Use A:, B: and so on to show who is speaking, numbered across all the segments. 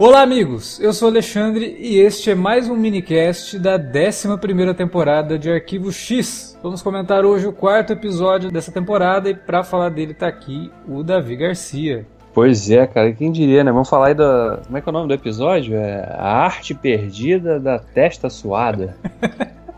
A: Olá, amigos! Eu sou Alexandre e este é mais um minicast da 11 temporada de Arquivo X. Vamos comentar hoje o quarto episódio dessa temporada e para falar dele tá aqui o Davi Garcia.
B: Pois é, cara, quem diria, né? Vamos falar aí da. Como é que é o nome do episódio? É A Arte Perdida da Testa Suada.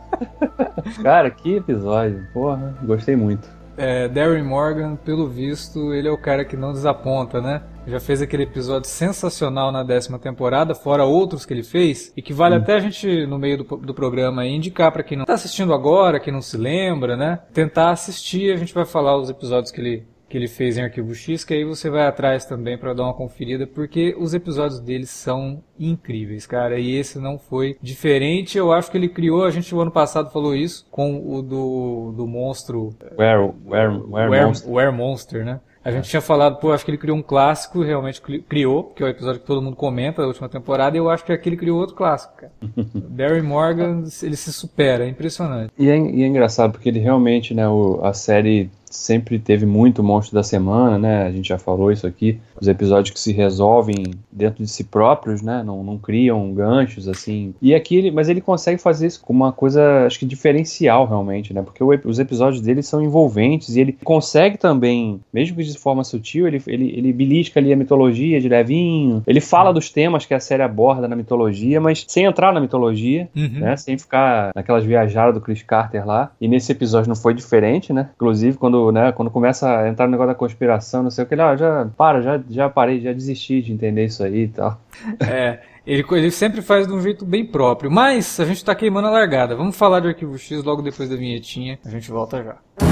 B: cara, que episódio. Porra, gostei muito.
A: É, Darren Morgan, pelo visto, ele é o cara que não desaponta, né? Já fez aquele episódio sensacional na décima temporada, fora outros que ele fez, e que vale hum. até a gente, no meio do, do programa, indicar para quem não está assistindo agora, quem não se lembra, né? Tentar assistir, a gente vai falar os episódios que ele que ele fez em Arquivo X, que aí você vai atrás também para dar uma conferida, porque os episódios dele são incríveis, cara. E esse não foi diferente. Eu acho que ele criou, a gente o ano passado falou isso, com o do, do monstro.
B: Where, where, where,
A: where, monster. where Monster, né? A gente tinha falado, pô, acho que ele criou um clássico, realmente criou, que é o episódio que todo mundo comenta da última temporada, e eu acho que aqui ele criou outro clássico, cara. Barry Morgan, ele se supera, é impressionante.
B: E é, e é engraçado, porque ele realmente, né, o, a série sempre teve muito monstro da semana, né? A gente já falou isso aqui. Os episódios que se resolvem dentro de si próprios, né? Não, não criam ganchos assim. E aqui, ele, mas ele consegue fazer isso com uma coisa, acho que diferencial realmente, né? Porque o, os episódios dele são envolventes e ele consegue também, mesmo que de forma sutil, ele, ele, ele belisca ali a mitologia de levinho. Ele fala dos temas que a série aborda na mitologia, mas sem entrar na mitologia, uhum. né? Sem ficar naquelas viajadas do Chris Carter lá. E nesse episódio não foi diferente, né? Inclusive, quando né, quando começa a entrar no negócio da conspiração, não sei o que, ah, já para, já, já parei, já desisti de entender isso aí e tal.
A: É, ele, ele sempre faz de um jeito bem próprio. Mas a gente tá queimando a largada. Vamos falar de Arquivo X logo depois da vinhetinha. A gente volta já.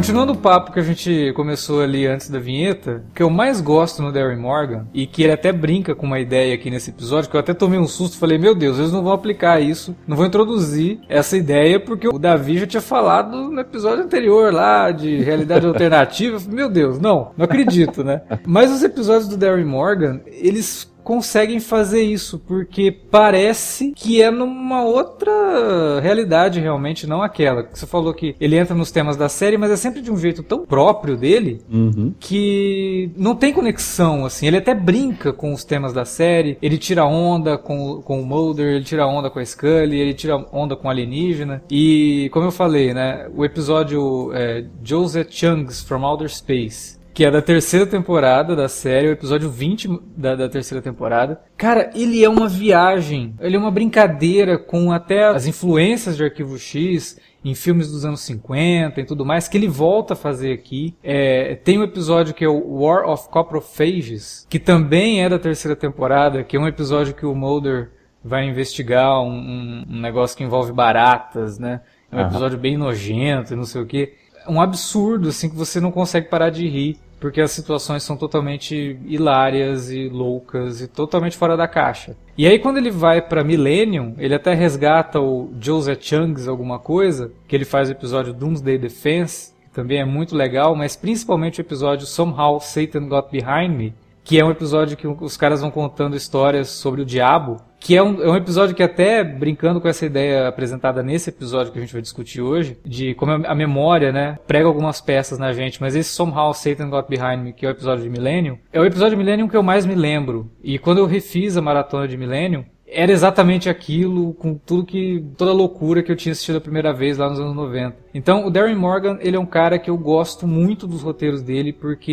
A: Continuando o papo que a gente começou ali antes da vinheta, o que eu mais gosto no Darren Morgan, e que ele até brinca com uma ideia aqui nesse episódio, que eu até tomei um susto, falei, meu Deus, eles não vão aplicar isso, não vão introduzir essa ideia, porque o Davi já tinha falado no episódio anterior lá, de realidade alternativa, meu Deus, não, não acredito, né? Mas os episódios do Darren Morgan, eles conseguem fazer isso, porque parece que é numa outra realidade realmente, não aquela. Você falou que ele entra nos temas da série, mas é sempre de um jeito tão próprio dele uhum. que não tem conexão, assim. Ele até brinca com os temas da série, ele tira onda com, com o Mulder, ele tira onda com a Scully, ele tira onda com o alienígena. E, como eu falei, né, o episódio é, Joseph Chung's From Outer Space que é da terceira temporada da série, o episódio 20 da, da, terceira temporada. Cara, ele é uma viagem, ele é uma brincadeira com até as influências de Arquivo X em filmes dos anos 50 e tudo mais, que ele volta a fazer aqui. É, tem um episódio que é o War of Coprophages, que também é da terceira temporada, que é um episódio que o Mulder vai investigar um, um, um negócio que envolve baratas, né? É um episódio bem nojento e não sei o que. Um absurdo, assim, que você não consegue parar de rir porque as situações são totalmente hilárias e loucas e totalmente fora da caixa. E aí quando ele vai para Millennium, ele até resgata o Joseph Chung's alguma coisa, que ele faz o episódio Doomsday Defense, que também é muito legal, mas principalmente o episódio Somehow Satan Got Behind Me, que é um episódio que os caras vão contando histórias sobre o diabo, que é um, é um episódio que até brincando com essa ideia apresentada nesse episódio que a gente vai discutir hoje, de como a memória, né, prega algumas peças na gente, mas esse Somehow Satan Got Behind Me, que é o episódio de Millennium, é o episódio de Millennium que eu mais me lembro. E quando eu refiz a maratona de Millennium, era exatamente aquilo, com tudo que. toda a loucura que eu tinha assistido a primeira vez lá nos anos 90. Então, o Darren Morgan, ele é um cara que eu gosto muito dos roteiros dele, porque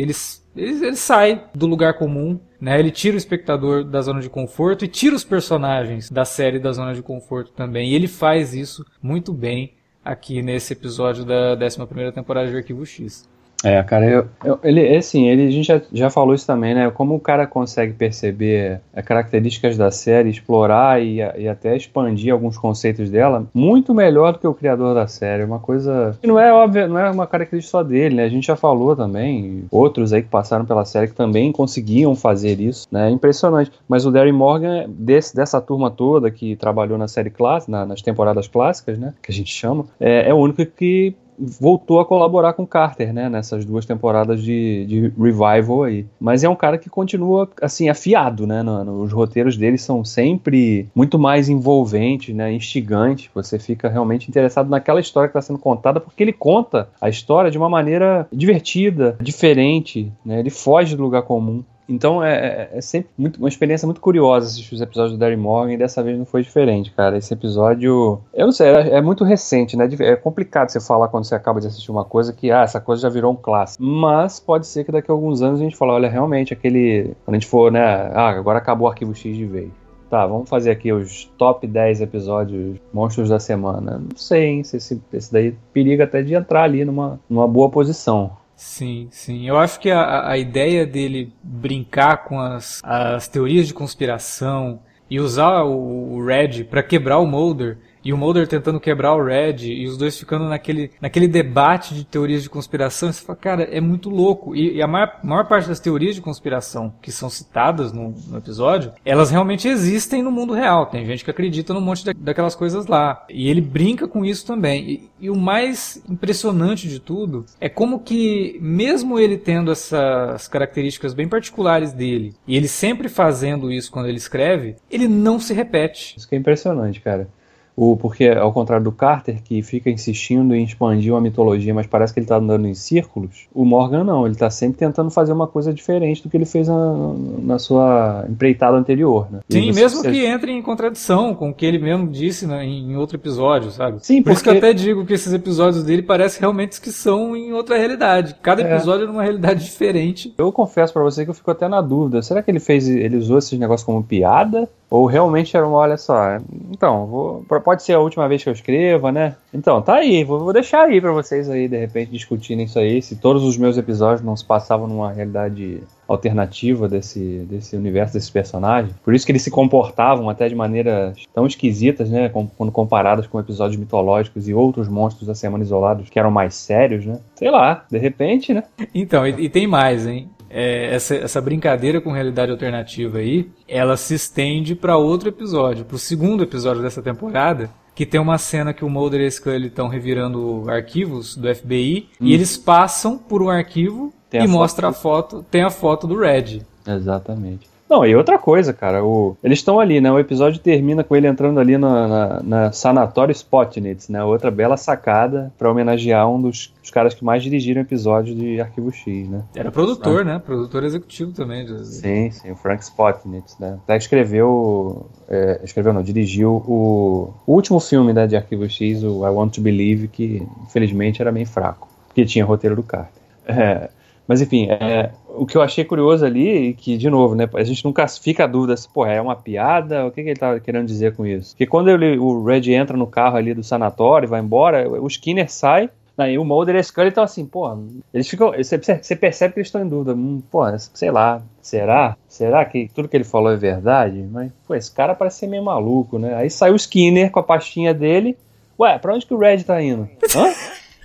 A: eles. Ele, ele sai do lugar comum, né? Ele tira o espectador da zona de conforto e tira os personagens da série da zona de conforto também. E ele faz isso muito bem aqui nesse episódio da 11 primeira temporada de Arquivo X.
B: É, cara, eu, eu, ele, assim, ele, a gente já, já falou isso também, né? Como o cara consegue perceber as características da série, explorar e, e até expandir alguns conceitos dela, muito melhor do que o criador da série. Uma coisa que não é óbvio, não é uma característica só dele, né? A gente já falou também, outros aí que passaram pela série que também conseguiam fazer isso, né? Impressionante. Mas o Darry Morgan, desse, dessa turma toda que trabalhou na série clássica, na, nas temporadas clássicas, né? Que a gente chama, é, é o único que voltou a colaborar com Carter, né, nessas duas temporadas de, de revival aí. Mas é um cara que continua, assim, afiado, né, no, no, os roteiros dele são sempre muito mais envolventes, né, instigantes, você fica realmente interessado naquela história que está sendo contada, porque ele conta a história de uma maneira divertida, diferente, né, ele foge do lugar comum. Então é, é, é, sempre muito, uma experiência muito curiosa assistir os episódios do Darry Morgan e dessa vez não foi diferente, cara. Esse episódio, eu não sei, é, é, muito recente, né? É complicado você falar quando você acaba de assistir uma coisa que, ah, essa coisa já virou um clássico. Mas pode ser que daqui a alguns anos a gente fale, olha, realmente aquele. Quando a gente for, né? Ah, agora acabou o arquivo X de vez. Tá, vamos fazer aqui os top 10 episódios monstros da semana. Não sei, hein? Se esse, esse daí periga até de entrar ali numa, numa boa posição.
A: Sim, sim. Eu acho que a, a ideia dele brincar com as, as teorias de conspiração e usar o, o Red para quebrar o Mulder e o Mulder tentando quebrar o Red e os dois ficando naquele, naquele debate de teorias de conspiração. Você fala, cara, é muito louco. E, e a maior, maior, parte das teorias de conspiração que são citadas no, no, episódio, elas realmente existem no mundo real. Tem gente que acredita num monte da, daquelas coisas lá. E ele brinca com isso também. E, e o mais impressionante de tudo é como que, mesmo ele tendo essas características bem particulares dele, e ele sempre fazendo isso quando ele escreve, ele não se repete.
B: Isso que é impressionante, cara. O, porque, ao contrário do Carter, que fica insistindo em expandir uma mitologia, mas parece que ele está andando em círculos, o Morgan não, ele está sempre tentando fazer uma coisa diferente do que ele fez na, na sua empreitada anterior. Né?
A: Sim, mesmo que entre em contradição com o que ele mesmo disse né, em outro episódio, sabe?
B: Sim,
A: Por porque... isso que eu até digo que esses episódios dele parecem realmente que são em outra realidade. Cada é. episódio é numa realidade diferente.
B: Eu confesso para você que eu fico até na dúvida. Será que ele fez, ele usou esses negócios como piada? Ou realmente era uma, olha só, então, vou, pode ser a última vez que eu escreva, né? Então, tá aí, vou, vou deixar aí para vocês aí, de repente, discutirem isso aí, se todos os meus episódios não se passavam numa realidade alternativa desse, desse universo, desses personagens. Por isso que eles se comportavam até de maneiras tão esquisitas, né? Quando comparados com episódios mitológicos e outros monstros da semana isolados que eram mais sérios, né? Sei lá, de repente, né?
A: Então, e, e tem mais, hein? É, essa, essa brincadeira com realidade alternativa aí, ela se estende para outro episódio, para o segundo episódio dessa temporada, que tem uma cena que o Mulder e a Scully estão revirando arquivos do FBI hum. e eles passam por um arquivo tem e mostra foto. a foto, tem a foto do Red.
B: Exatamente. Não, e outra coisa, cara, o, eles estão ali, né? O episódio termina com ele entrando ali na, na, na Sanatório Spotnitz, né? Outra bela sacada para homenagear um dos, dos, caras que mais dirigiram episódios de Arquivo X, né?
A: Era produtor, ah. né? Produtor executivo também. De...
B: Sim, sim, o Frank Spotnitz, né? Até escreveu, é, escreveu não, dirigiu o, o último filme né, de Arquivo X, o I Want to Believe, que infelizmente era bem fraco, porque tinha roteiro do Carter. É, mas enfim, é, o que eu achei curioso ali, que, de novo, né, a gente nunca fica a dúvida se, porra, é uma piada, o que, que ele tá querendo dizer com isso? Porque quando ele, o Red entra no carro ali do sanatório vai embora, o Skinner sai, Aí o Mulder e a Scully estão assim, pô, eles ficam. Você, você percebe que eles estão em dúvida. Hum, pô, sei lá, será? Será que tudo que ele falou é verdade? Mas, pô, esse cara parece ser meio maluco, né? Aí sai o Skinner com a pastinha dele. Ué, pra onde que o Red tá indo? Hã?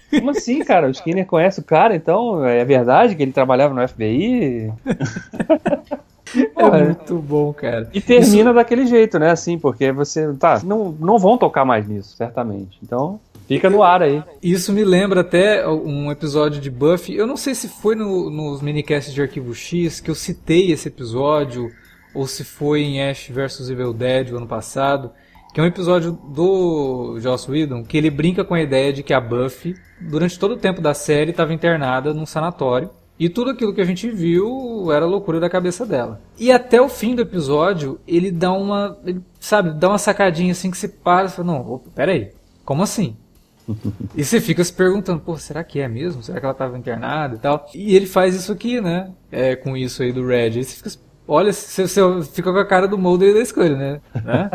B: Como assim, cara? O Skinner conhece o cara, então é verdade que ele trabalhava no FBI?
A: É muito bom, cara.
B: E termina Isso... daquele jeito, né? Assim, porque você. Tá, não, não vão tocar mais nisso, certamente. Então. Fica no ar aí.
A: Isso me lembra até um episódio de Buffy. Eu não sei se foi no, nos minicasts de Arquivo X que eu citei esse episódio, ou se foi em Ash vs Evil Dead o ano passado, que é um episódio do Joss Whedon que ele brinca com a ideia de que a Buffy, durante todo o tempo da série, estava internada num sanatório E tudo aquilo que a gente viu era loucura da cabeça dela. E até o fim do episódio, ele dá uma. Ele, sabe, dá uma sacadinha assim que se para e fala: Não, opa, peraí, como assim? e você fica se perguntando, pô, será que é mesmo? Será que ela estava internada e tal? E ele faz isso aqui, né? É, com isso aí do Red. Aí você fica, olha, você, você fica com a cara do Mulder e da Scully, né? né?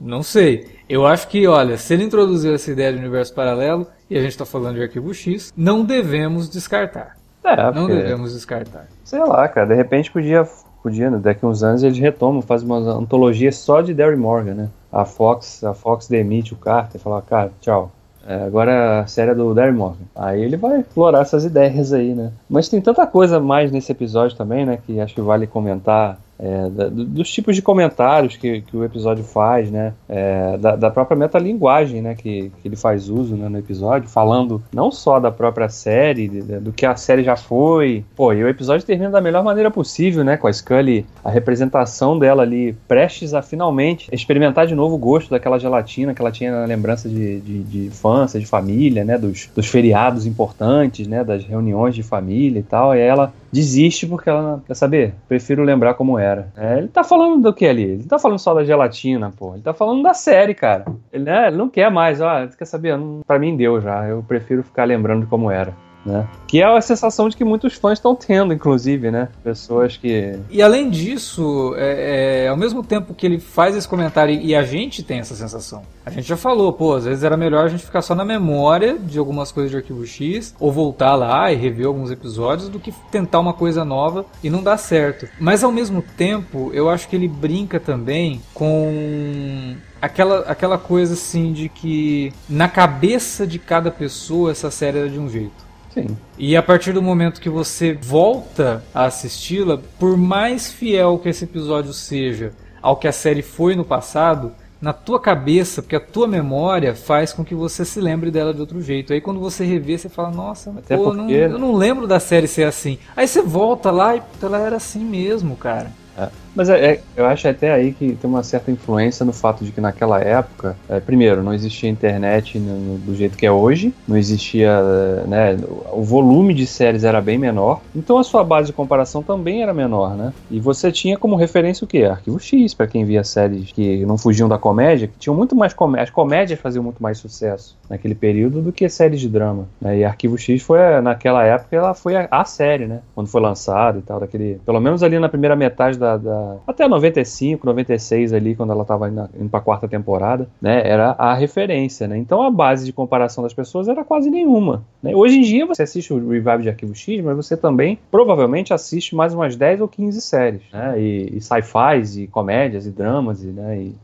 A: Não sei. Eu acho que, olha, se ele introduziu essa ideia de universo paralelo, e a gente está falando de arquivo X, não devemos descartar. É, não devemos descartar.
B: Sei lá, cara, de repente podia, podia, né? daqui uns anos eles retomam, fazem uma antologia só de Derry Morgan, né? A Fox, a Fox demite o Carter e fala, cara, tchau. É, agora a série é do Derry Morgan. Aí ele vai explorar essas ideias aí, né? Mas tem tanta coisa mais nesse episódio também, né? Que acho que vale comentar é, da, dos tipos de comentários que, que o episódio faz, né? É, da, da, própria metalinguagem, né? Que, que ele faz uso né, no episódio, falando não só da própria série, de, de, do que a série já foi. Pô, e o episódio termina da melhor maneira possível, né? Com a Scully, a representação dela ali, prestes a finalmente experimentar de novo o gosto daquela gelatina que ela tinha na lembrança de, de, de infância, de família, né? Dos, dos feriados importantes, né? Das reuniões de família e tal. E ela desiste porque ela quer saber, prefiro lembrar como era. É, ele tá falando do que ali? Ele tá falando só da gelatina, pô. Ele tá falando da série, cara. Ele, né, ele não quer mais, ó, quer saber? Não, pra mim deu já. Eu prefiro ficar lembrando como era. Né? Que é a sensação de que muitos fãs estão tendo, inclusive, né? Pessoas que.
A: E além disso, é, é, ao mesmo tempo que ele faz esse comentário e a gente tem essa sensação. A gente já falou, pô, às vezes era melhor a gente ficar só na memória de algumas coisas de arquivo X, ou voltar lá e rever alguns episódios, do que tentar uma coisa nova e não dar certo. Mas ao mesmo tempo, eu acho que ele brinca também com aquela, aquela coisa assim de que na cabeça de cada pessoa essa série era de um jeito.
B: Sim.
A: E a partir do momento que você volta a assisti-la, por mais fiel que esse episódio seja ao que a série foi no passado, na tua cabeça, porque a tua memória faz com que você se lembre dela de outro jeito. Aí quando você revê, você fala, nossa, Até pô, porque... não, eu não lembro da série ser assim. Aí você volta lá e ela era assim mesmo, cara.
B: É. Mas é, é, eu acho até aí que tem uma certa influência no fato de que naquela época, é, primeiro, não existia internet no, no, do jeito que é hoje, não existia, né, o volume de séries era bem menor, então a sua base de comparação também era menor, né? E você tinha como referência o quê? Arquivo X, para quem via séries que não fugiam da comédia, que tinham muito mais comédia, as comédias faziam muito mais sucesso naquele período do que séries de drama. Né? E Arquivo X foi, naquela época, ela foi a, a série, né? Quando foi lançado e tal, daquele, pelo menos ali na primeira metade da, da até 95, 96 ali, quando ela estava indo, indo para a quarta temporada, né? Era a referência, né? Então a base de comparação das pessoas era quase nenhuma. Né? Hoje em dia você assiste o Revive de Arquivo X, mas você também provavelmente assiste mais umas 10 ou 15 séries, né? E, e sci-fis, e comédias, e dramas, e, né? e,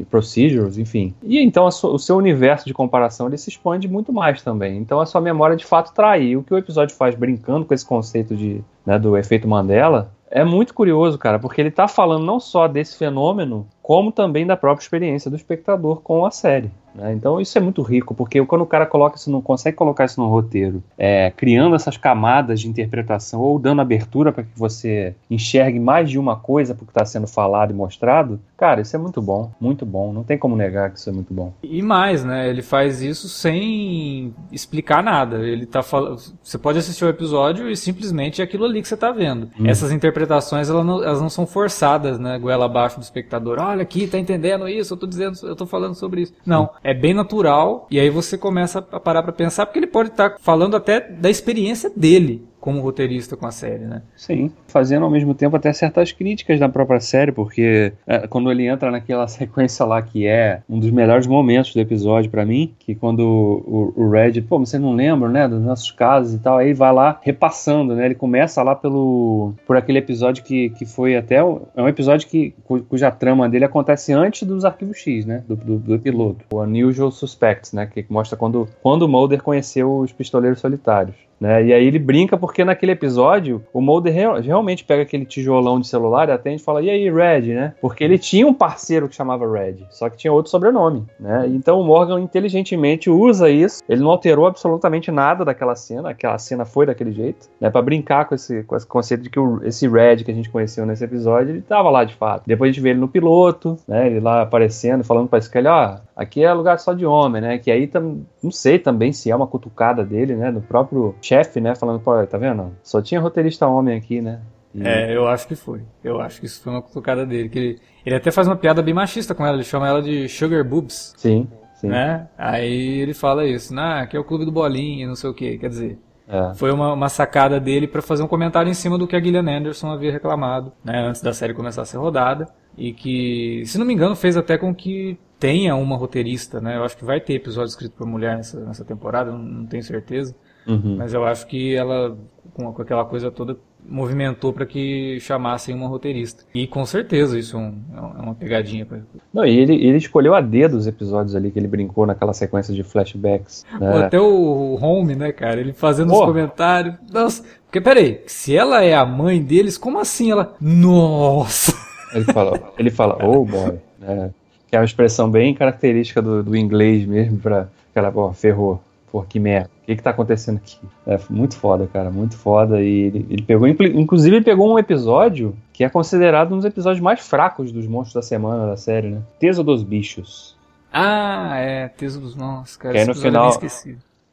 B: e procedures, enfim. E então o seu universo de comparação ele se expande muito mais também. Então a sua memória de fato trai. o que o episódio faz brincando com esse conceito de, né, do efeito Mandela é muito curioso, cara, porque ele tá falando não só desse fenômeno, como também da própria experiência do espectador com a série. Né? Então isso é muito rico, porque quando o cara coloca isso, não consegue colocar isso no roteiro, é, criando essas camadas de interpretação ou dando abertura para que você enxergue mais de uma coisa porque está sendo falado e mostrado, cara, isso é muito bom, muito bom. Não tem como negar que isso é muito bom.
A: E mais, né? Ele faz isso sem explicar nada. Ele tá falando, você pode assistir o episódio e simplesmente é aquilo ali que você está vendo. Hum. Essas interpretações elas não, elas não são forçadas, né? Goela abaixo do espectador. Olha aqui, tá entendendo isso? Eu tô dizendo, eu tô falando sobre isso. Não, é bem natural e aí você começa a parar para pensar porque ele pode estar tá falando até da experiência dele como roteirista com a série, né?
B: Sim, fazendo ao mesmo tempo até certas críticas da própria série, porque é, quando ele entra naquela sequência lá que é um dos melhores momentos do episódio para mim, que quando o, o Red, pô, você não lembra, né, dos nossos casos e tal, aí vai lá repassando, né? Ele começa lá pelo por aquele episódio que, que foi até é um episódio que cuja trama dele acontece antes dos arquivos X, né, do, do, do piloto, o Unusual Suspects, né, que mostra quando quando o Mulder conheceu os pistoleiros solitários. Né? E aí ele brinca porque naquele episódio o Mulder real, realmente pega aquele tijolão de celular e atende e fala: E aí, Red, né? Porque ele tinha um parceiro que chamava Red, só que tinha outro sobrenome, né? Então o Morgan inteligentemente usa isso, ele não alterou absolutamente nada daquela cena, aquela cena foi daquele jeito, né? Pra brincar com esse, com esse conceito de que o, esse Red que a gente conheceu nesse episódio, ele tava lá de fato. Depois a gente vê ele no piloto, né? Ele lá aparecendo, falando pra Scully: Ó, aqui é lugar só de homem, né? Que aí tam, não sei também se é uma cutucada dele, né? Do próprio chefe, né? Falando, pô, tá vendo? Só tinha roteirista homem aqui, né?
A: E... É, eu acho que foi. Eu acho que isso foi uma cutucada dele. Que ele, ele até faz uma piada bem machista com ela, ele chama ela de Sugar Boobs.
B: Sim, sim.
A: Né? Aí ele fala isso, né? Aqui é o clube do bolinha, não sei o que. Quer dizer, é. Foi uma, uma, sacada dele para fazer um comentário em cima do que a Gillian Anderson havia reclamado, né, antes da série começar a ser rodada, e que, se não me engano, fez até com que tenha uma roteirista, né? Eu acho que vai ter episódio escrito por mulher nessa, nessa temporada, não, não tenho certeza. Uhum. Mas eu acho que ela, com, aquela coisa toda, movimentou para que chamassem uma roteirista. E com certeza isso é, um, é uma pegadinha. Pra...
B: Não, e ele, ele escolheu a dedo os episódios ali que ele brincou naquela sequência de flashbacks.
A: Né? até o Home, né, cara? Ele fazendo Porra. os comentários. Nossa, porque peraí, se ela é a mãe deles, como assim ela. Nossa!
B: Ele fala, ele fala oh boy. Né? Que é uma expressão bem característica do, do inglês mesmo, pra aquela, ó, ferrou. Pô, que merda. O que que tá acontecendo aqui? É muito foda, cara, muito foda. E ele, ele pegou, inclusive, ele pegou um episódio que é considerado um dos episódios mais fracos dos monstros da semana da série, né? Teso dos Bichos.
A: Ah, é, Teso dos Monstros, cara.
B: Que aí no final,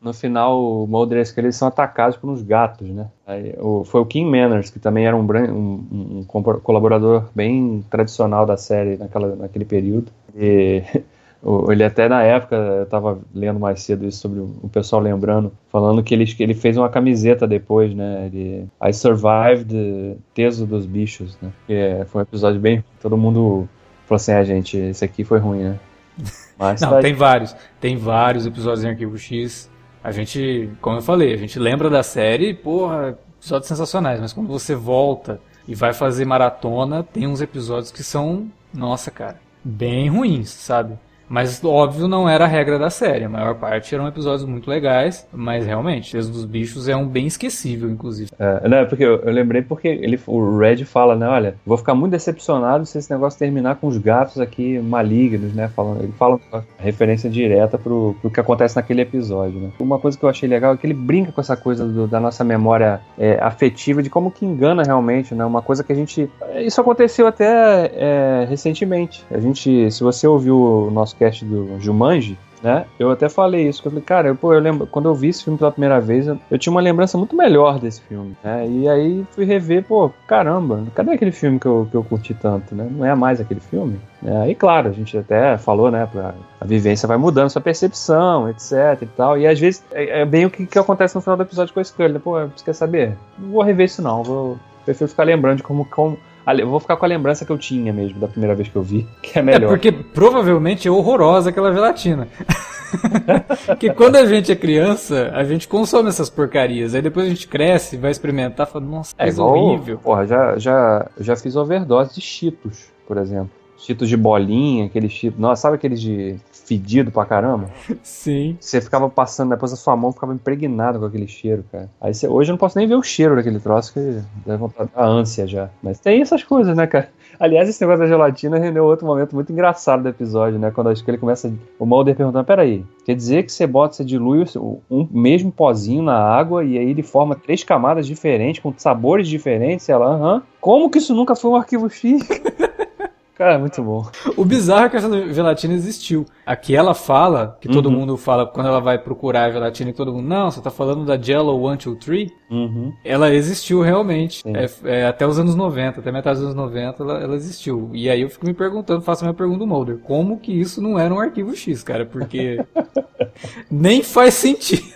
B: no final, o Mulder e a Scully são atacados por uns gatos, né? Aí, o, foi o Kim Manners, que também era um, um, um, colaborador bem tradicional da série naquela, naquele período. E ele até na época, eu estava lendo mais cedo isso sobre o pessoal lembrando, falando que ele, ele fez uma camiseta depois, né? Ele, I Survived Teso dos Bichos, né? Que é, foi um episódio bem. Todo mundo falou assim: ah, gente, esse aqui foi ruim, né?
A: Mas Não, tá tem vários. Tem vários episódios em Arquivo X a gente, como eu falei, a gente lembra da série, porra, episódios sensacionais, mas quando você volta e vai fazer maratona, tem uns episódios que são, nossa, cara, bem ruins, sabe? Mas, óbvio, não era a regra da série. A maior parte eram episódios muito legais, mas realmente, Teso dos Bichos é um bem esquecível, inclusive.
B: É, não, é porque eu, eu, lembrei porque ele, o Red fala, né, olha, vou ficar muito decepcionado se esse negócio terminar com os gatos aqui malignos, né, falando, ele fala referência direta pro, pro que acontece naquele episódio, né. Uma coisa que eu achei legal é que ele brinca com essa coisa do, da nossa memória é, afetiva, de como que engana realmente, né, uma coisa que a gente... Isso aconteceu até é, recentemente. A gente, se você ouviu o nosso cast do Jumanji, né? Eu até falei isso, que eu falei, cara, eu, pô, eu lembro, quando eu vi esse filme pela primeira vez, eu, eu, tinha uma lembrança muito melhor desse filme, né? E aí fui rever, pô, caramba, cadê aquele filme que eu, que eu curti tanto, né? Não é mais aquele filme? É, e claro, a gente até falou, né, a vivência vai mudando sua percepção, etc e tal, e às vezes é, é bem o que, que, acontece no final do episódio com a Scully, né? Pô, você quer saber? Não vou rever isso não, vou, prefiro ficar lembrando de como, como eu vou ficar com a lembrança que eu tinha mesmo da primeira vez que eu vi, que é melhor. É
A: porque provavelmente é horrorosa aquela gelatina. Porque quando a gente é criança, a gente consome essas porcarias. Aí depois a gente cresce, vai experimentar, fala, nossa, é igual, horrível.
B: Porra, já, já, já fiz overdose de cheetos, por exemplo. Cheetos de bolinha, aqueles cheetos. Nossa, sabe aqueles de fedido pra caramba.
A: Sim.
B: Você ficava passando, depois a sua mão ficava impregnada com aquele cheiro, cara. Aí você, hoje eu não posso nem ver o cheiro daquele troço, que dá vontade da ânsia já. Mas tem essas coisas, né, cara? Aliás, esse negócio da gelatina rendeu outro momento muito engraçado do episódio, né? Quando acho que ele começa. O Mulder perguntando: peraí, quer dizer que você bota, você dilui um mesmo pozinho na água e aí ele forma três camadas diferentes, com sabores diferentes, sei lá, aham. Como que isso nunca foi um arquivo X? Cara, muito bom.
A: O bizarro é que essa gelatina existiu. Aqui ela fala, que todo uhum. mundo fala quando ela vai procurar a gelatina, que todo mundo, não, você tá falando da Jello 123? Uhum. Ela existiu realmente. É, é, até os anos 90, até metade dos anos 90, ela, ela, existiu. E aí eu fico me perguntando, faço a minha pergunta do Mulder, como que isso não era um arquivo X, cara? Porque nem faz sentido.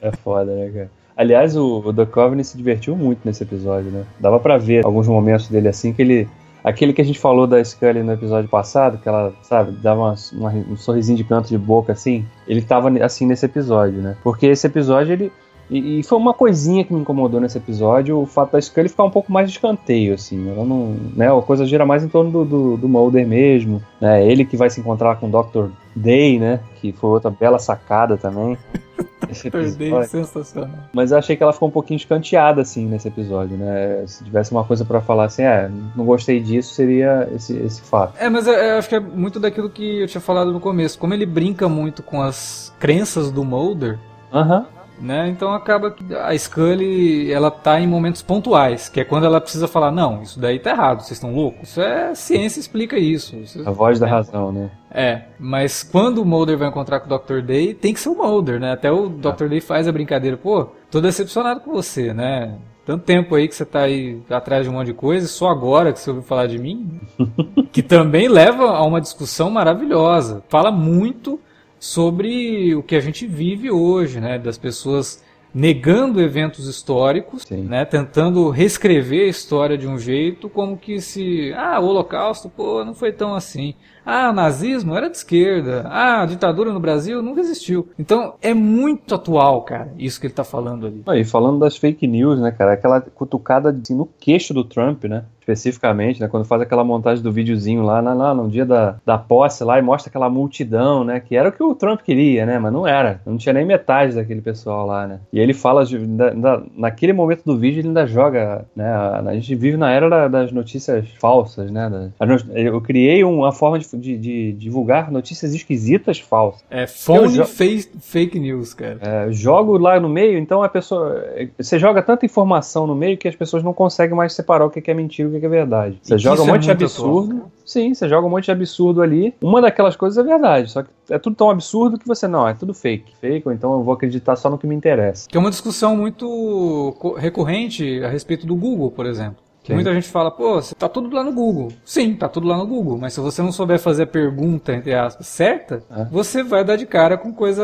B: é foda, né, cara? Aliás, o, o The Covenant se divertiu muito nesse episódio, né? Dava para ver alguns momentos dele assim que ele Aquele que a gente falou da Scully no episódio passado, que ela, sabe, dava uma, uma, um sorrisinho de canto de boca assim, ele tava assim nesse episódio, né? Porque esse episódio ele. E, e, foi uma coisinha que me incomodou nesse episódio, o fato da Scully ficar um pouco mais de escanteio, assim. Ela não. Né, a coisa gira mais em torno do, do, do Mulder mesmo. Né? Ele que vai se encontrar com o Dr. Day, né? Que foi outra bela sacada também.
A: Episódio. sensacional.
B: Mas eu achei que ela ficou um pouquinho escanteada, assim, nesse episódio, né? Se tivesse uma coisa para falar assim, é, não gostei disso, seria esse, esse fato.
A: É, mas eu, eu, acho que é muito daquilo que eu tinha falado no começo. Como ele brinca muito com as crenças do Mulder,
B: Aham.
A: Né? Então acaba que a Scully, ela tá em momentos pontuais, que é quando ela precisa falar, não, isso daí tá errado, vocês estão loucos. Isso é ciência explica isso.
B: a voz da é. razão, né?
A: É, mas quando o Mulder vai encontrar com o Dr. Day, tem que ser o Mulder, né? Até o Dr. Day faz a brincadeira, pô, tô decepcionado com você, né? Tanto tempo aí que você tá aí atrás de um monte de coisa, só agora que você ouviu falar de mim, que também leva a uma discussão maravilhosa. Fala muito sobre o que a gente vive hoje, né? Das pessoas negando eventos históricos, né, tentando reescrever a história de um jeito como que se, ah, o Holocausto, pô, não foi tão assim. Ah, o nazismo era de esquerda. Ah, a ditadura no Brasil nunca existiu. Então, é muito atual, cara, isso que ele tá falando ali.
B: e falando das fake news, né, cara, aquela cutucada assim, no queixo do Trump, né? Especificamente, né, quando faz aquela montagem do videozinho lá, lá, no dia da, da posse lá e mostra aquela multidão, né, que era o que o Trump queria, né, mas não era, não tinha nem metade daquele pessoal lá, né, e ele fala, de, da, da, naquele momento do vídeo ele ainda joga, né, a, a gente vive na era da, das notícias falsas, né, eu criei uma forma de, de, de, divulgar notícias esquisitas falsas.
A: É, phone fake, fake news, cara.
B: É, jogo lá no meio, então a pessoa, você joga tanta informação no meio que as pessoas não conseguem mais separar o que é mentira e o que é verdade. Você joga um é monte de absurdo. Atual, sim, você joga um monte de absurdo ali. Uma daquelas coisas é verdade, só que é tudo tão absurdo que você não, é tudo fake. Fake, ou então eu vou acreditar só no que me interessa.
A: Que é uma discussão muito recorrente a respeito do Google, por exemplo. Sim. Muita gente fala, pô, tá tudo lá no Google. Sim, tá tudo lá no Google, mas se você não souber fazer a pergunta, entre aspas, certa, é. você vai dar de cara com coisa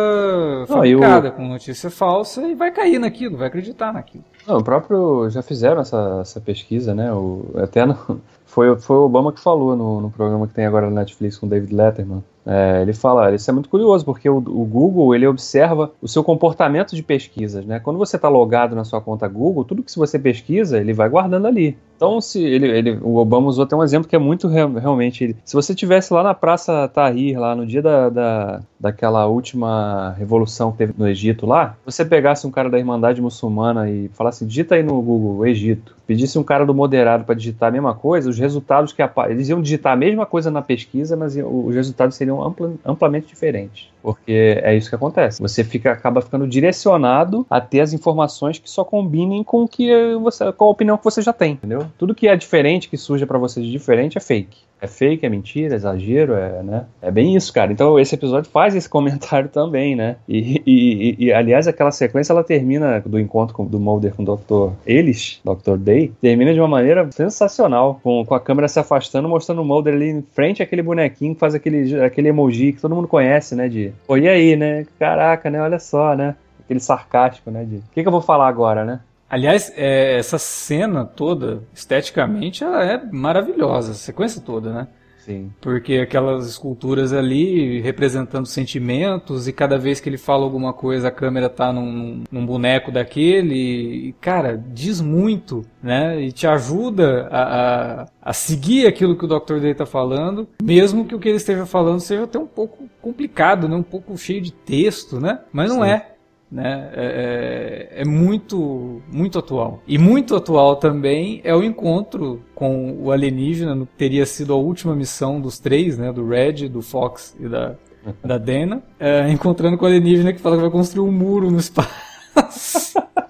A: fabricada, com notícia falsa e vai cair naquilo, vai acreditar naquilo.
B: Não, o próprio. Já fizeram essa, essa pesquisa, né? O, até no, foi, foi o Obama que falou no, no programa que tem agora na Netflix com o David Letterman. É, ele fala, isso é muito curioso, porque o, o, Google ele observa o seu comportamento de pesquisas, né? Quando você está logado na sua conta Google, tudo que você pesquisa, ele vai guardando ali. Então, se ele, ele, o Obama usou até um exemplo que é muito realmente. Ele, se você tivesse lá na Praça Tahrir, lá no dia da, da, daquela última revolução que teve no Egito lá, você pegasse um cara da Irmandade Muçulmana e falasse, digita aí no Google Egito, pedisse um cara do moderado para digitar a mesma coisa, os resultados que eles iam digitar a mesma coisa na pesquisa, mas os resultados seriam ampla, amplamente diferentes. Porque é isso que acontece. Você fica, acaba ficando direcionado a ter as informações que só combinem com que você, com a opinião que você já tem, entendeu? Tudo que é diferente, que surge para você de diferente, é fake. É fake, é mentira, é exagero, é, né? É bem isso, cara. Então esse episódio faz esse comentário também, né? E, e, e aliás, aquela sequência ela termina do encontro com, do Mulder com o Dr. Ellis, Dr. Day, termina de uma maneira sensacional, com, com a câmera se afastando, mostrando o Mulder ali em frente àquele bonequinho que faz aquele, aquele emoji que todo mundo conhece, né? De, pô, e aí, né? Caraca, né? Olha só, né? Aquele sarcástico, né? De, o que, que eu vou falar agora, né?
A: Aliás, é, essa cena toda, esteticamente, ela é maravilhosa, a sequência toda, né?
B: Sim.
A: Porque aquelas esculturas ali representando sentimentos, e cada vez que ele fala alguma coisa, a câmera tá num, num boneco daquele. E, cara, diz muito, né? E te ajuda a, a, a seguir aquilo que o Dr. Day tá falando, mesmo que o que ele esteja falando seja até um pouco complicado, né? Um pouco cheio de texto, né? Mas não Sim. é né? É, é, é, muito, muito atual. E muito atual também é o encontro com o alienígena, no, teria sido a última missão dos três, né? Do Red, do Fox e da, da Dana, é, encontrando com o alienígena que fala que vai construir um muro no espaço.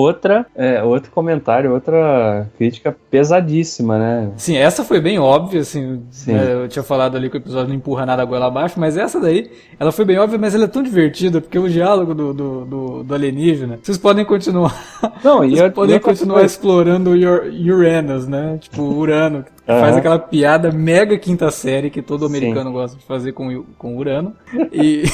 B: outra, é, outro comentário, outra crítica pesadíssima, né?
A: Sim, essa foi bem óbvia, assim. Né, eu tinha falado ali que o episódio não empurra nada a goela abaixo, mas essa daí, ela foi bem óbvia, mas ela é tão divertida, porque o diálogo do, do, do, do alienígena, vocês podem continuar. Não, vocês e podem continuar explorando Uranus, né? Tipo, Urano, que uhum. faz aquela piada mega quinta série que todo americano Sim. gosta de fazer com, com Urano. E.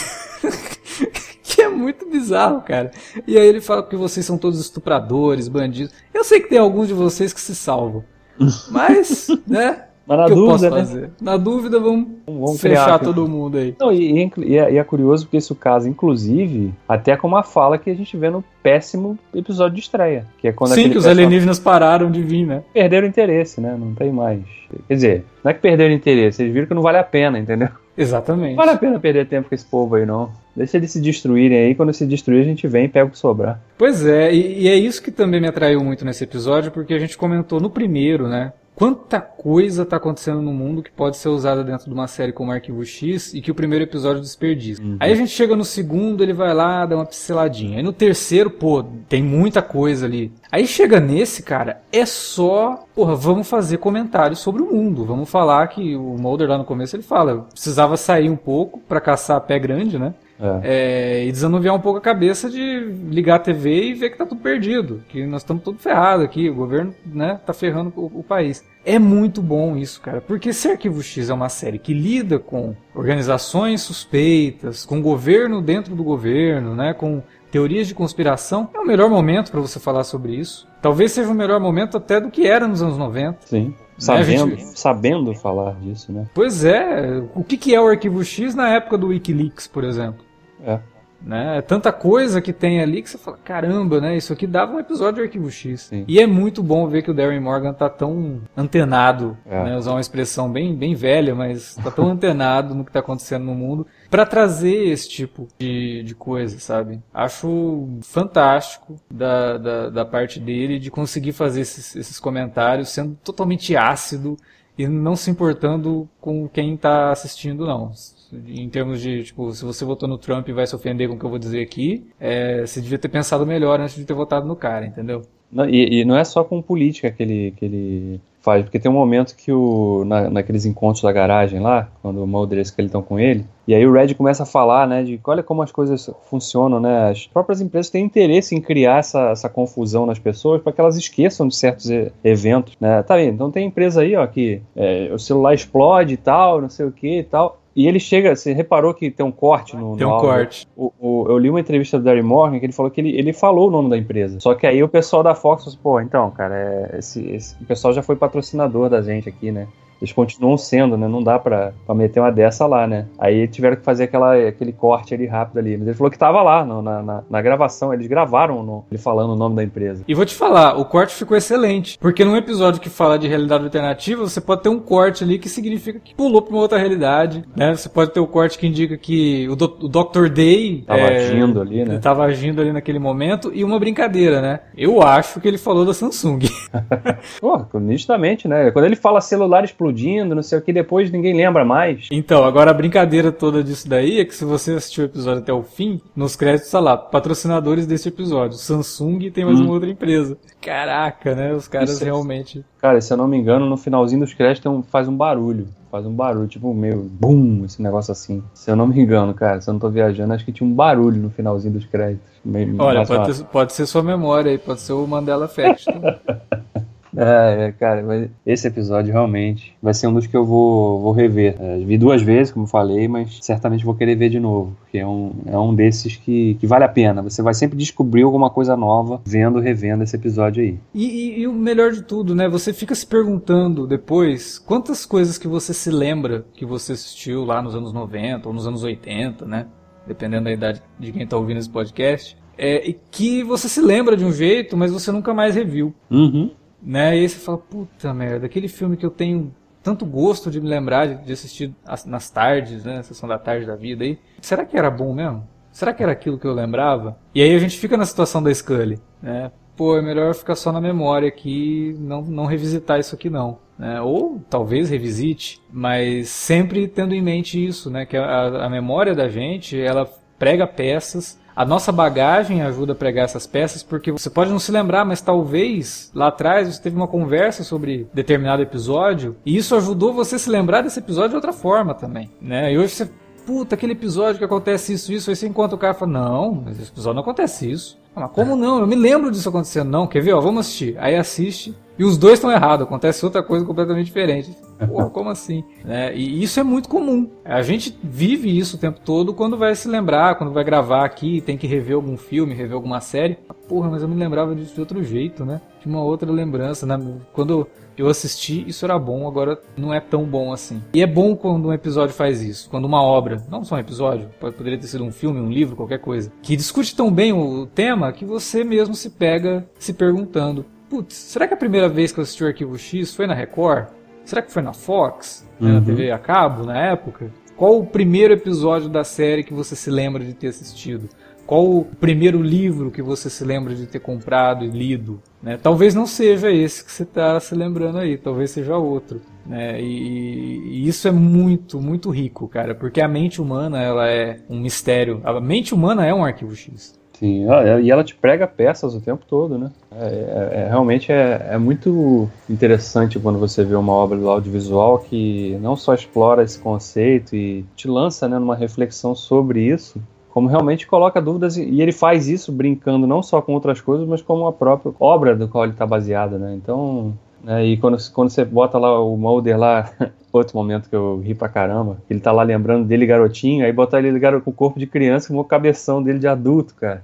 A: que é muito bizarro, cara. E aí ele fala que vocês são todos estupradores, bandidos. Eu sei que tem alguns de vocês que se salvam. Mas, né?
B: Mas na dúvida, né?
A: Na dúvida, vamos, vamos fechar todo mundo aí.
B: Não, e, e, é, e, é, curioso porque isso caso, inclusive, até com uma fala que a gente vê no péssimo episódio de estreia. Que é quando
A: Sim, que os alienígenas pararam de vir, né?
B: Perderam interesse, né? Não tem mais. Quer dizer, não é que perderam interesse, eles viram que não vale a pena, entendeu?
A: Exatamente.
B: Não vale a pena perder tempo com esse povo aí, não. Deixa eles se destruírem aí, quando se destruir a gente vem e pega o que sobrar.
A: Pois é, e, e, é isso que também me atraiu muito nesse episódio, porque a gente comentou no primeiro, né? quanta coisa está acontecendo no mundo que pode ser usada dentro de uma série como Arquivo X e que o primeiro episódio desperdiça. Uhum. Aí a gente chega no segundo, ele vai lá, dá uma pinceladinha. Aí no terceiro, pô, tem muita coisa ali. Aí chega nesse, cara, é só, porra, vamos fazer comentários sobre o mundo. Vamos falar que o Mulder lá no começo ele fala, precisava sair um pouco para caçar pé grande, né? É. É, e desanuviar um pouco a cabeça de ligar a TV e ver que tá tudo perdido, que nós estamos tudo ferrado aqui, o governo, né, tá ferrando o, o, país. É muito bom isso, cara, porque se Arquivo X é uma série que lida com organizações suspeitas, com governo dentro do governo, né, com teorias de conspiração, é o melhor momento para você falar sobre isso. Talvez seja o melhor momento até do que era nos anos 90.
B: Sim. Né, sabendo, gente... sabendo falar disso, né?
A: Pois é. O que, que é o Arquivo X na época do Wikileaks, por exemplo?
B: É.
A: Né? É tanta coisa que tem ali que você fala, caramba, né? Isso aqui dava um episódio de Arquivo X. Sim. E é muito bom ver que o Darren Morgan tá tão antenado, é. né? Usar uma expressão bem, bem velha, mas tá tão antenado no que tá acontecendo no mundo para trazer esse tipo de, de coisa, sabe? Acho fantástico da, da, da parte dele de conseguir fazer esses, esses comentários sendo totalmente ácido e não se importando com quem tá assistindo, não em termos de, tipo, se você votou no Trump e vai se ofender com o que eu vou dizer aqui, é, você devia ter pensado melhor antes de ter votado no cara, entendeu?
B: Não, e, e, não é só com política que ele, que ele faz, porque tem um momento que o, na, naqueles encontros da garagem lá, quando o Mulder e a estão com ele, e aí o Red começa a falar, né, de olha como as coisas funcionam, né, as próprias empresas têm interesse em criar essa, essa confusão nas pessoas para que elas esqueçam de certos eventos, né, tá vendo? Então tem empresa aí, ó, que é, o celular explode e tal, não sei o que e tal, e ele chega, você reparou que tem um corte no.
A: Tem
B: um
A: áudio. corte.
B: O, o, eu li uma entrevista do Darry Morgan que ele falou que ele, ele falou o nome da empresa. Só que aí o pessoal da Fox falou assim, pô, então, cara, é, esse, esse, o pessoal já foi patrocinador da gente aqui, né? Eles continuam sendo, né? Não dá pra, pra meter uma dessa lá, né? Aí tiveram que fazer aquela, aquele corte ali rápido ali. Mas ele falou que tava lá no, na, na, na, gravação, eles gravaram no, ele falando o nome da empresa.
A: E vou te falar, o corte ficou excelente. Porque num episódio que fala de realidade alternativa, você pode ter um corte ali que significa que pulou pra uma outra realidade, né? Você pode ter o corte que indica que o, do, o Dr. Day
B: tava é, agindo ali, né?
A: Tava agindo ali naquele momento e uma brincadeira, né? Eu acho que ele falou da Samsung.
B: Pô, nitidamente, né? Quando ele fala celular explodindo explodindo, não sei o que, depois ninguém lembra mais.
A: Então, agora a brincadeira toda disso daí é que se você assistiu o episódio até o fim, nos créditos tá lá, patrocinadores desse episódio, Samsung e tem mais hum. uma outra empresa. Caraca, né? Os caras Isso é realmente.
B: Cara, se eu não me engano, no finalzinho dos créditos um, faz um barulho. Faz um barulho, tipo meio bum, esse negócio assim. Se eu não me engano, cara, se eu não tô viajando, acho que tinha um barulho no finalzinho dos créditos.
A: Meio, Olha, pode, ter, pode, ser sua memória aí, pode ser o Mandela Effect.
B: É, cara, esse episódio realmente vai ser um dos que eu vou, vou rever. É, vi duas vezes, como falei, mas certamente vou querer ver de novo, porque é um, é um desses que, que vale a pena. Você vai sempre descobrir alguma coisa nova vendo, revendo esse episódio aí.
A: E, e, e o melhor de tudo, né? Você fica se perguntando depois quantas coisas que você se lembra que você assistiu lá nos anos 90 ou nos anos 80, né? Dependendo da idade de quem está ouvindo esse podcast. É, e que você se lembra de um jeito, mas você nunca mais reviu.
B: Uhum.
A: Né? E aí você fala, puta merda, aquele filme que eu tenho tanto gosto de me lembrar de, assistir nas tardes, né? Sessão da tarde da vida aí. Será que era bom mesmo? Será que era aquilo que eu lembrava? E aí a gente fica na situação da Scully, né? Pô, é melhor ficar só na memória aqui, não, não revisitar isso aqui não. Né? Ou talvez revisite, mas sempre tendo em mente isso, né? Que a, a memória da gente, ela prega peças a nossa bagagem ajuda a pregar essas peças, porque você pode não se lembrar, mas talvez lá atrás você teve uma conversa sobre determinado episódio e isso ajudou você a se lembrar desse episódio de outra forma também, né? E hoje você puta, aquele episódio que acontece isso, isso, aí você encontra o cara e fala, não, mas esse episódio não acontece isso. Ah, mas como não? Eu me lembro disso acontecendo. Não, quer ver? Ó, vamos assistir. Aí assiste e os dois estão errados, acontece outra coisa completamente diferente. Pô, como assim? É, e isso é muito comum. A gente vive isso o tempo todo quando vai se lembrar, quando vai gravar aqui, tem que rever algum filme, rever alguma série. Porra, mas eu me lembrava disso de outro jeito, né? De uma outra lembrança. Né? Quando eu assisti, isso era bom, agora não é tão bom assim. E é bom quando um episódio faz isso, quando uma obra, não só um episódio, poderia ter sido um filme, um livro, qualquer coisa, que discute tão bem o tema que você mesmo se pega se perguntando: putz, será que a primeira vez que eu assisti o Arquivo X foi na Record? Será que foi na Fox? Uhum. Na TV a cabo, na época? Qual o primeiro episódio da série que você se lembra de ter assistido? Qual o primeiro livro que você se lembra de ter comprado e lido? Né? Talvez não seja esse que você está se lembrando aí, talvez seja outro. Né? E, e, isso é muito, muito rico, cara, porque a mente humana ela é um mistério. A mente humana é um arquivo X.
B: Sim, ah, e ela te prega peças o tempo todo, né? É, é, é, realmente é, é, muito interessante quando você vê uma obra do audiovisual que não só explora esse conceito e te lança né, numa reflexão sobre isso, como realmente coloca dúvidas e ele faz isso brincando não só com outras coisas, mas como a própria obra do qual ele está baseado, né? Então, né, e quando, quando você bota lá o Mulder lá outro momento que eu ri pra caramba. Ele tá lá lembrando dele garotinho, aí botar ele com o corpo de criança com o cabeção dele de adulto, cara.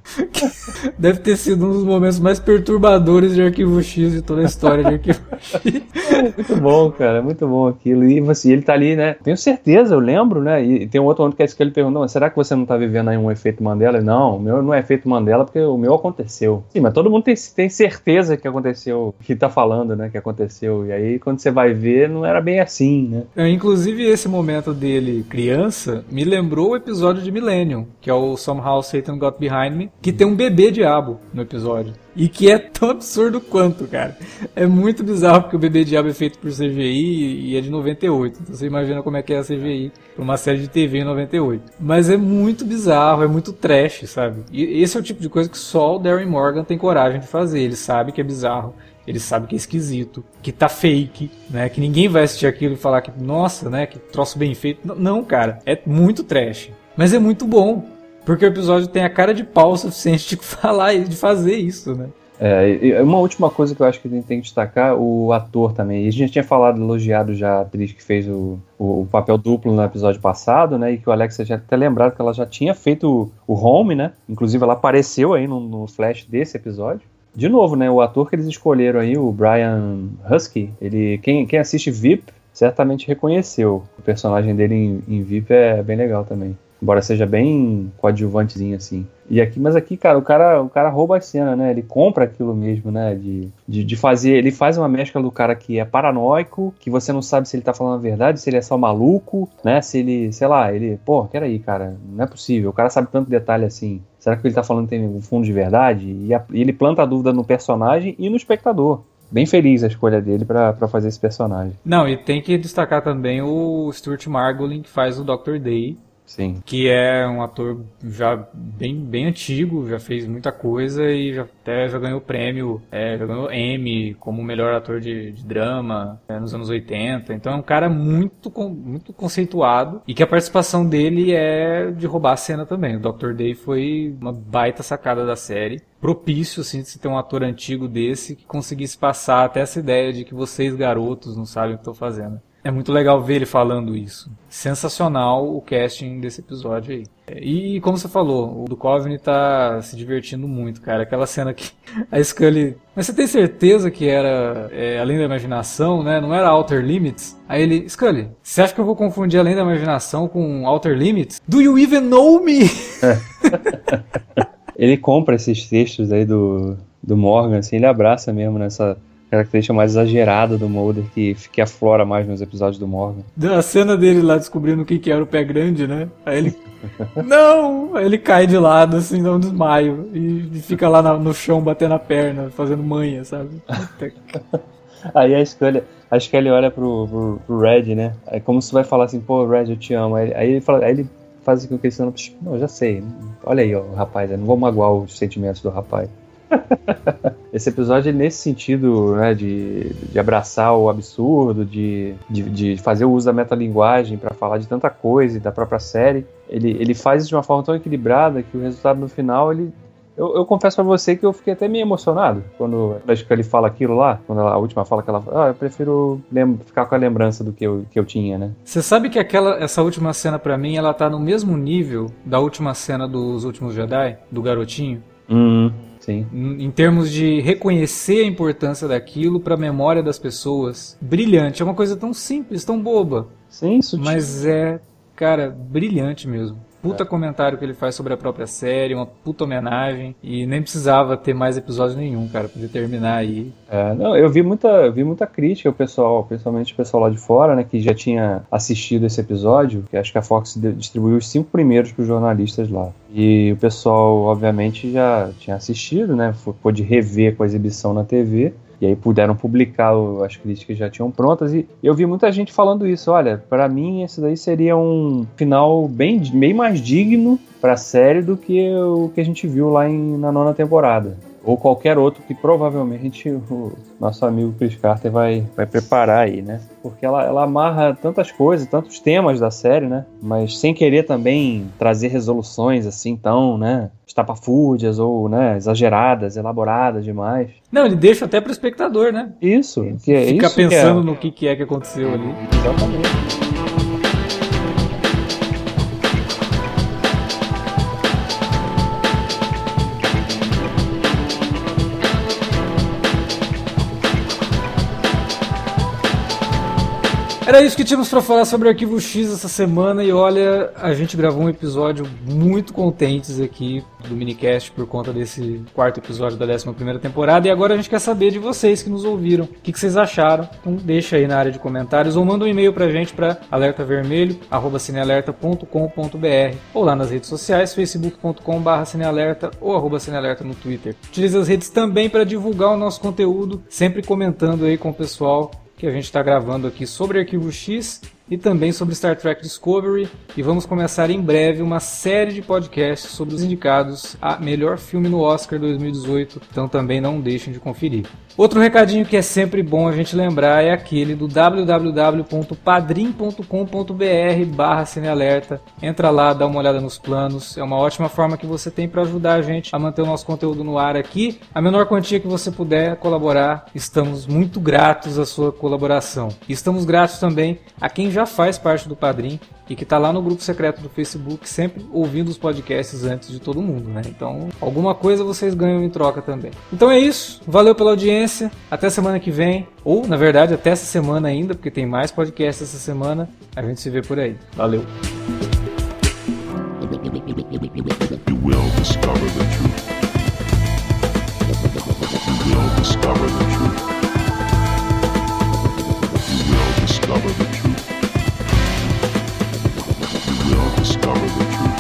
A: Deve ter sido um dos momentos mais perturbadores de Arquivo X de toda a história de Arquivo X.
B: É muito bom, cara, muito bom aquilo. E assim, ele tá ali, né? Tenho certeza, eu lembro, né? E tem um outro momento que é isso que ele perguntou: será que você não tá vivendo aí um efeito Mandela? Não, o meu não é efeito Mandela porque o meu aconteceu. Sim, mas todo mundo tem, tem certeza que aconteceu, que tá falando, né? Que aconteceu. E aí, quando você vai ver, não era bem assim, né?
A: É, inclusive, esse momento dele, criança, me lembrou o episódio de Millennium, que é o Somehow Satan Got Behind Me, que tem um bebê diabo no episódio. E que é tão absurdo quanto, cara. É muito bizarro porque o bebê diabo é feito por CGI e é de 98. Então você imagina como é que é a CGI pra uma série de TV em 98. Mas é muito bizarro, é muito trash, sabe? E esse é o tipo de coisa que só o Darren Morgan tem coragem de fazer. Ele sabe que é bizarro ele sabe que é esquisito, que tá fake, né? Que ninguém vai assistir aquilo e falar que, nossa, né? Que troço bem feito. Não, cara, é muito trash. Mas é muito bom. Porque o episódio tem a cara de pau suficiente de falar e de fazer isso, né?
B: É, uma última coisa que eu acho que a gente tem que destacar, o ator também. A gente tinha falado, elogiado já a atriz que fez o, o, o, papel duplo no episódio passado, né? E que o Alexa já até lembrado que ela já tinha feito o, o Home, né? Inclusive ela apareceu aí no, no flash desse episódio de novo, né? O ator que eles escolheram aí, o Brian Husky, ele, quem, quem assiste VIP certamente reconheceu. O personagem dele em, em VIP é bem legal também. Embora seja bem coadjuvantezinho assim. E aqui, mas aqui, cara, o cara, o cara rouba a cena, né? Ele compra aquilo mesmo, né? De, de, de, fazer. Ele faz uma mescla do cara que é paranoico, que você não sabe se ele tá falando a verdade, se ele é só maluco, né? Se ele, sei lá, ele, pô, peraí, cara, não é possível. O cara sabe tanto detalhe assim. Será que ele tá falando tem um fundo de verdade? E, a, ele planta a dúvida no personagem e no espectador bem feliz a escolha dele para fazer esse personagem.
A: Não, e tem que destacar também o Stuart Margolin, que faz o Dr. Day,
B: Sim.
A: Que é um ator já bem, bem antigo, já fez muita coisa e já, até já ganhou prêmio, é, já ganhou Emmy como melhor ator de, de drama é, nos anos 80. Então é um cara muito, muito conceituado e que a participação dele é de roubar a cena também. O Dr. Day foi uma baita sacada da série propício assim, de se ter um ator antigo desse que conseguisse passar até essa ideia de que vocês garotos não sabem o que estão fazendo. É muito legal ver ele falando isso. Sensacional o casting desse episódio aí. E como você falou, o Duchovny tá se divertindo muito, cara. Aquela cena que a Scully. Mas você tem certeza que era é, Além da Imaginação, né? Não era Outer Limits? Aí ele, Scully, você acha que eu vou confundir Além da Imaginação com Outer Limits? Do you even know me?
B: ele compra esses textos aí do, do Morgan, assim, ele abraça mesmo nessa característica mais exagerada do Mulder que, que aflora mais nos episódios do Morgan.
A: A cena dele lá descobrindo o que, que era o pé grande, né? Aí ele. não! Aí ele cai de lado, assim, dá um desmaio. E, fica lá no chão batendo a perna, fazendo manha, sabe?
B: Aí a escolha. Acho que ele olha pro, pro, pro, Red, né? É como se vai falar assim, pô, Red, eu te amo. Aí, aí ele fala, aí ele faz com que ele não, já sei. Olha aí, ó, o rapaz, não vou magoar os sentimentos do rapaz. Esse episódio, nesse sentido, né, de, de abraçar o absurdo, de, de, de fazer o uso da metalinguagem para falar de tanta coisa e da própria série, ele, ele faz isso de uma forma tão equilibrada que o resultado no final, ele, eu, eu, confesso para você que eu fiquei até meio emocionado quando acho que ele fala aquilo lá, quando ela, a última fala que ela ah, eu prefiro ficar com a lembrança do que eu, que eu tinha, né?
A: Você sabe que aquela essa última cena para mim, ela tá no mesmo nível da última cena dos últimos Jedi, do garotinho?
B: Uhum. Sim.
A: Em termos de reconhecer a importância daquilo para a memória das pessoas. Brilhante. É uma coisa tão simples, tão boba.
B: Sim, sutil.
A: Mas é, cara, brilhante mesmo. Puta é. comentário que ele faz sobre a própria série, uma puta homenagem. E nem precisava ter mais episódio nenhum, cara, podia terminar aí.
B: É, não, eu vi muita, eu vi muita crítica, o pessoal, principalmente o pessoal lá de fora, né, que já tinha assistido esse episódio, que acho que a Fox distribuiu os cinco primeiros para os jornalistas lá. E o pessoal, obviamente, já tinha assistido, né, pôde rever com a exibição na TV. E aí puderam publicar as críticas já tinham prontas. E eu vi muita gente falando isso. Olha, para mim esse daí seria um final bem, bem mais digno para a série do que o que a gente viu lá em, na nona temporada ou qualquer outro que provavelmente o nosso amigo Chris Carter vai, vai preparar aí, né? Porque ela, ela amarra tantas coisas, tantos temas da série, né? Mas sem querer também trazer resoluções assim tão, né? Estapafúrdias ou, né? Exageradas, elaboradas demais.
A: Não, ele deixa até para o espectador, né?
B: Isso. Que
A: é
B: Fica
A: isso pensando que é. no que, que é que aconteceu ali.
B: Exatamente.
A: Era isso que tínhamos para falar sobre o Arquivo X essa semana e olha, a gente gravou um episódio muito contentes aqui do minicast por conta desse quarto episódio da 11 primeira temporada e agora a gente quer saber de vocês que nos ouviram, o que, que, vocês acharam. Então deixa aí na área de comentários ou manda um e-mail pra gente para alertavermelho@cinealerta.com.br ou lá nas redes sociais facebook.com/cinealerta ou arroba cinealerta no Twitter. Utilize as redes também para divulgar o nosso conteúdo, sempre comentando aí com o pessoal que a gente está gravando aqui sobre Arquivo X e também sobre Star Trek Discovery. E vamos começar em breve uma série de podcasts sobre os indicados a melhor filme no Oscar 2018. Então também não deixem de conferir. Outro recadinho que é sempre bom a gente lembrar é aquele do www.padrim.com.br barra cinealerta. Entra lá, dá uma olhada nos planos. É uma ótima forma que você tem para ajudar a gente a manter o nosso conteúdo no ar aqui. A menor quantia que você puder colaborar, estamos muito gratos à sua colaboração. E estamos gratos também a quem já já faz parte do Padrim e que está lá no grupo secreto do Facebook, sempre ouvindo os podcasts antes de todo mundo, né? Então, alguma coisa vocês ganham em troca também. Então é isso. Valeu pela audiência. Até semana que vem. Ou, na verdade, até essa semana ainda, porque tem mais podcasts essa semana. A gente se vê por aí. Valeu. discover the truth. discover the truth.